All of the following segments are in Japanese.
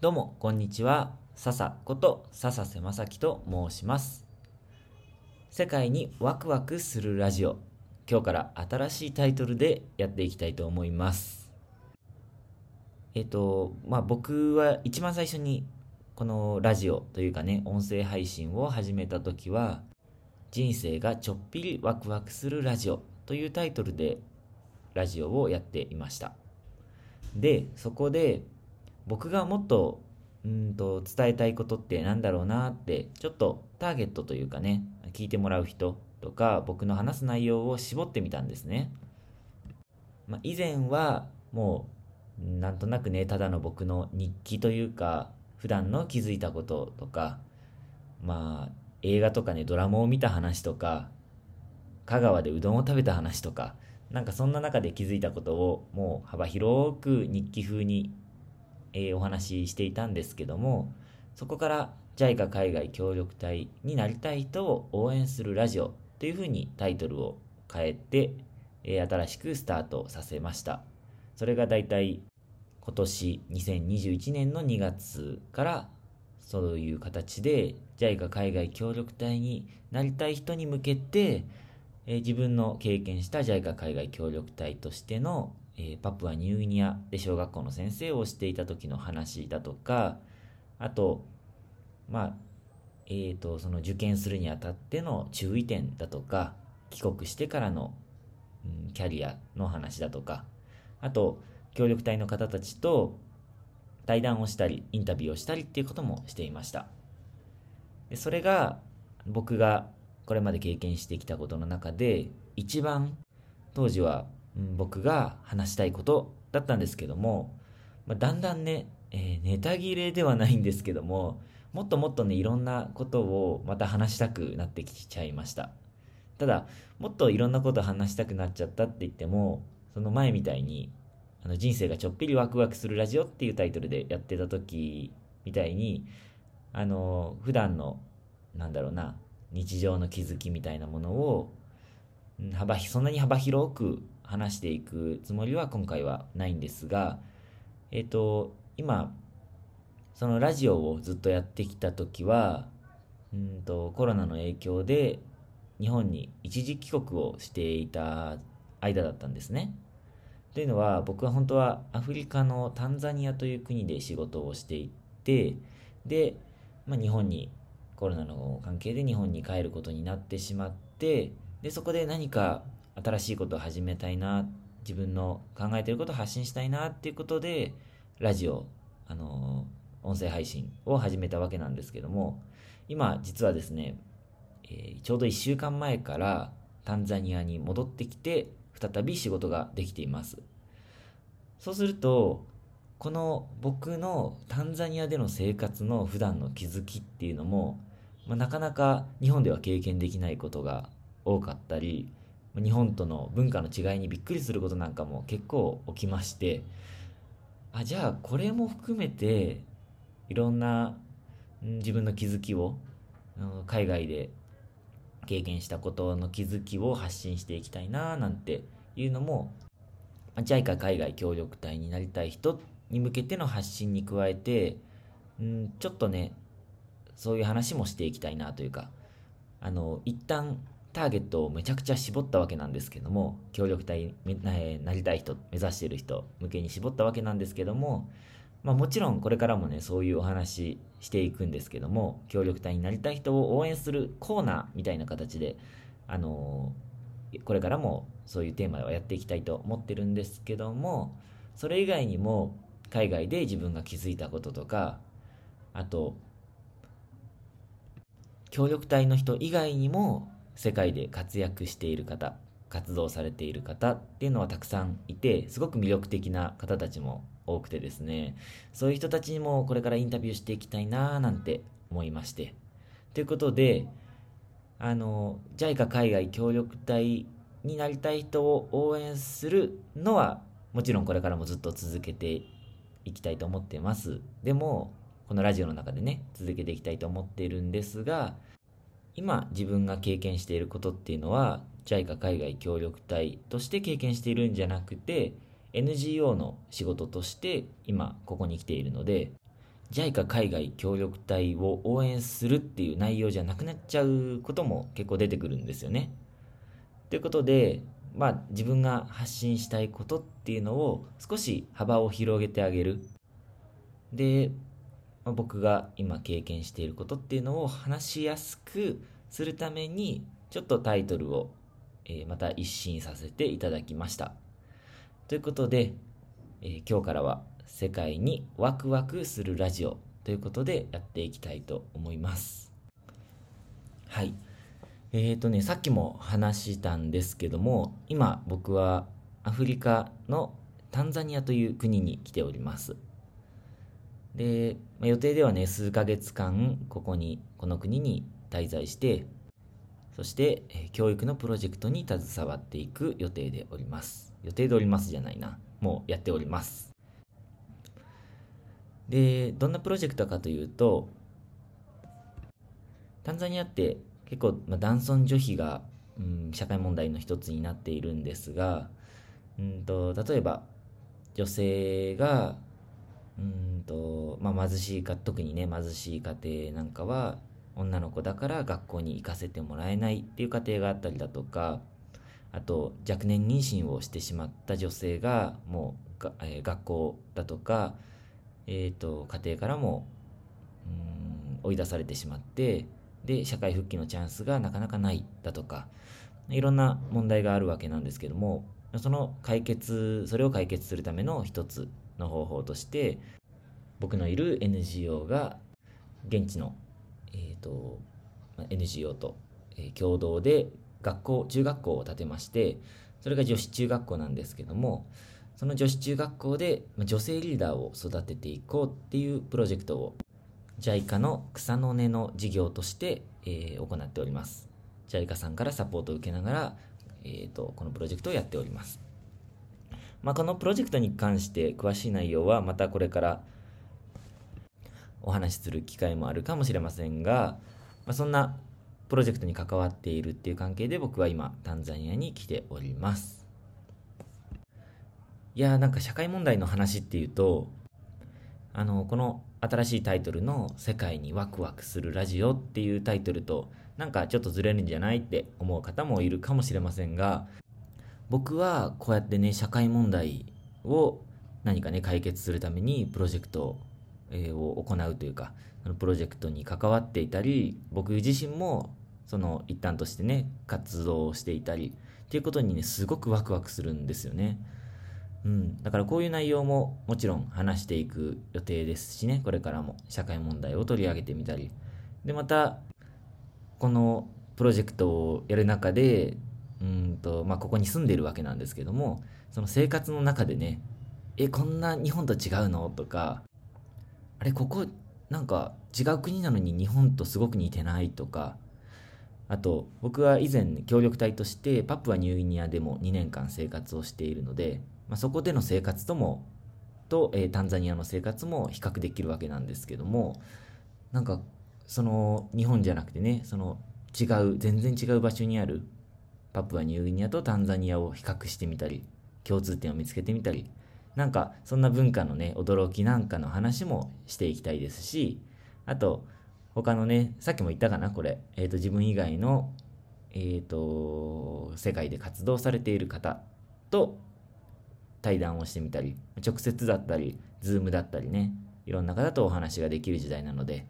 どうも、こんにちは。笹こと笹瀬正樹と申します。世界にワクワクするラジオ。今日から新しいタイトルでやっていきたいと思います。えっと、まあ僕は一番最初にこのラジオというかね、音声配信を始めた時は、人生がちょっぴりワクワクするラジオというタイトルでラジオをやっていました。で、そこで僕がもっとうんと伝えたいことってなんだろうなってちょっとターゲットというかね聞いてもらう人とか僕の話す内容を絞ってみたんですね、まあ、以前はもうなんとなくねただの僕の日記というか普段の気づいたこととかまあ映画とかねドラマを見た話とか香川でうどんを食べた話とかなんかそんな中で気づいたことをもう幅広く日記風にえーお話ししていたんですけどもそこから JICA 海外協力隊になりたい人を応援するラジオというふうにタイトルを変えて、えー新しくスタートさせました。それがだいたい今年2021年の2月からそういう形で JICA 海外協力隊になりたい人に向けて、えー自分の経験した JICA 海外協力隊としてのえーパプアニューギニアで小学校の先生をしていた時の話だとかあとまあえー、とその受験するにあたっての注意点だとか帰国してからの、うんキャリアの話だとかあと協力隊の方たちと対談をしたりインタビューをしたりっていうこともしていました。でそれが僕がこれまで経験してきたことの中で一番当時はうん僕が話したいことだったんですけども、まあ、だんだんね、えーネタ切れではないんですけどももっともっとねいろんなことをまた話したくなってきちゃいました。ただもっといろんなこと話したくなっちゃったって言ってもその前みたいにあの人生がちょっぴりワクワクするラジオっていうタイトルでやってた時みたいにあの普段のなんだろうな日常の気づきみたいなものを幅そんなに幅広く話していくつもりは今回はないんですがえっ、と今そのラジオをずっとやってきた時はうんとコロナの影響で日本に一時帰国をしていた間だったんですね。というのは僕は本当はアフリカのタンザニアという国で仕事をしていてで、まあ、日本にコロナの関係で日本に帰ることになってしまってでそこで何か新しいことを始めたいな自分の考えてることを発信したいなっていうことでラジオあの音声配信を始めたわけなんですけども今実はですね、えーちょうど1週間前からタンザニアに戻ってきて再び仕事ができています。そうするとこの僕のタンザニアでの生活の普段の気づきっていうのも、まあ、なかなか日本では経験できないことが多かったり日本との文化の違いにびっくりすることなんかも結構起きましてあじゃあこれも含めていろんな自分の気づきを海外で経験したことの気づきを発信していきたいななんていうのも JICA 海外協力隊になりたい人に向けての発信に加えてんちょっとねそういう話もしていきたいなというかあの一旦ターゲットをめちゃくちゃ絞ったわけなんですけども協力隊になりたい人目指している人向けに絞ったわけなんですけども、まあ、もちろんこれからもねそういうお話していくんですけども協力隊になりたい人を応援するコーナーみたいな形であのーこれからもそういうテーマをやっていきたいと思ってるんですけどもそれ以外にも海外で自分が気づいたこととかあと協力隊の人以外にも世界で活躍している方活動されている方っていうのはたくさんいてすごく魅力的な方たちも多くてですね。そういう人たちにもこれからインタビューしていきたいなーなんて思いまして。ということであの JICA 海外協力隊になりたい人を応援するのはもちろんこれからもずっと続けていきたいと思ってます。でもこのラジオの中でね続けていきたいと思っているんですが今自分が経験していることっていうのは JICA 海外協力隊として経験しているんじゃなくて NGO の仕事として今ここに来ているので JICA 海外協力隊を応援するっていう内容じゃなくなっちゃうことも結構出てくるんですよね。ということで、まあ、自分が発信したいことっていうのを少し幅を広げてあげる。で、僕が今経験していることっていうのを話しやすくするためにちょっとタイトルを、え、また一新させていただきました。ということで、え、今日からは世界にワクワクするラジオということでやっていきたいと思います。はい。えっ、ー、とね、さっきも話したんですけども、今僕はアフリカのタンザニアという国に来ております。で、まあ、予定ではね、数ヶ月間、ここに、この国に滞在して、そして、教育のプロジェクトに携わっていく予定でおります。予定でおりますじゃないな。もうやっております。で、どんなプロジェクトかというと、タンザニアって結構、まあ、男尊女卑が、うん、社会問題の一つになっているんですが、うんと、例えば、女性が、うんと、まあ、貧しいか、特にね、貧しい家庭なんかは、女の子だから学校に行かせてもらえないっていう家庭があったりだとか、あと若年妊娠をしてしまった女性がもうが、えー、学校だとか、えーと、家庭からもうん追い出されてしまってで社会復帰のチャンスがなかなかないだとかいろんな問題があるわけなんですけどもその解決それを解決するための一つの方法として僕のいる NGO が現地の、えーと、NGO と、え、共同で学校中学校を建てましてそれが女子中学校なんですけどもその女子中学校で女性リーダーを育てていこうっていうプロジェクトを JICA の草の根の事業として、えー、行っております。JICA さんからサポートを受けながら、えーと、このプロジェクトをやっております、まあ、このプロジェクトに関して詳しい内容はまたこれからお話しする機会もあるかもしれませんが、まあ、そんなプロジェクトに関わっているっていう関係で僕は今タンザニアに来ております。いやーなんか社会問題の話っていうと、あの、この新しいタイトルの世界にワクワクするラジオっていうタイトルとなんかちょっとずれるんじゃないって思う方もいるかもしれませんが、僕はこうやってね、社会問題を何かね、解決するためにプロジェクトを行うというか、プロジェクトに関わっていたり、僕自身もその一端としてね、活動をしていたりっていうことにね、すごくワクワクするんですよね。うん、だからこういう内容ももちろん話していく予定ですしね、これからも社会問題を取り上げてみたり。で、また、このプロジェクトをやる中で、うんと、まあ、ここに住んでるわけなんですけども、その生活の中でね、え、こんな日本と違うの？とか、あれ、ここ、なんか違う国なのに日本とすごく似てない？とか、あと、僕は以前協力隊としてパプアニューギニアでも2年間生活をしているので、まあ、そこでの生活ともと、えー、タンザニアの生活も比較できるわけなんですけどもなんかその日本じゃなくてねその違う全然違う場所にあるパプアニューギニアとタンザニアを比較してみたり共通点を見つけてみたりなんかそんな文化のね驚きなんかの話もしていきたいですしあと他のねさっきも言ったかなこれ、えーと、自分以外のえ、ー、と世界で活動されている方と対談をしてみたり、直接だったり、ズームだったりね、いろんな方とお話ができる時代なので、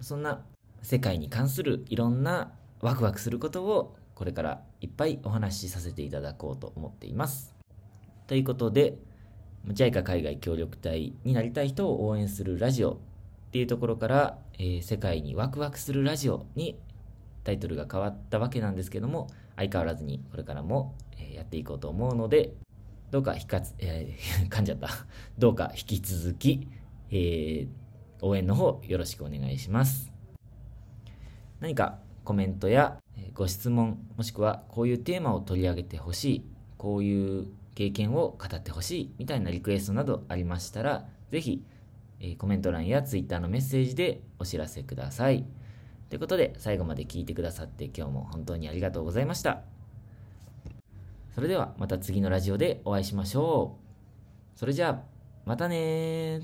そんな世界に関するいろんなワクワクすることをこれからいっぱいお話しさせていただこうと思っています。ということで、JICA 海外協力隊になりたい人を応援するラジオっていうところから、えー、世界にワクワクするラジオにタイトルが変わったわけなんですけども、相変わらずにこれからも、えやっていこうと思うので、どうか引かつ、えー、噛んじゃった。どうか引き続き、えー、応援の方よろしくお願いします。何かコメントやご質問、もしくはこういうテーマを取り上げてほしい、こういう経験を語ってほしいみたいなリクエストなどありましたら、ぜひ、えー、コメント欄や Twitter のメッセージでお知らせください。ということで、最後まで聞いてくださって今日も本当にありがとうございました。それではまた次のラジオでお会いしましょう。それじゃあ、またね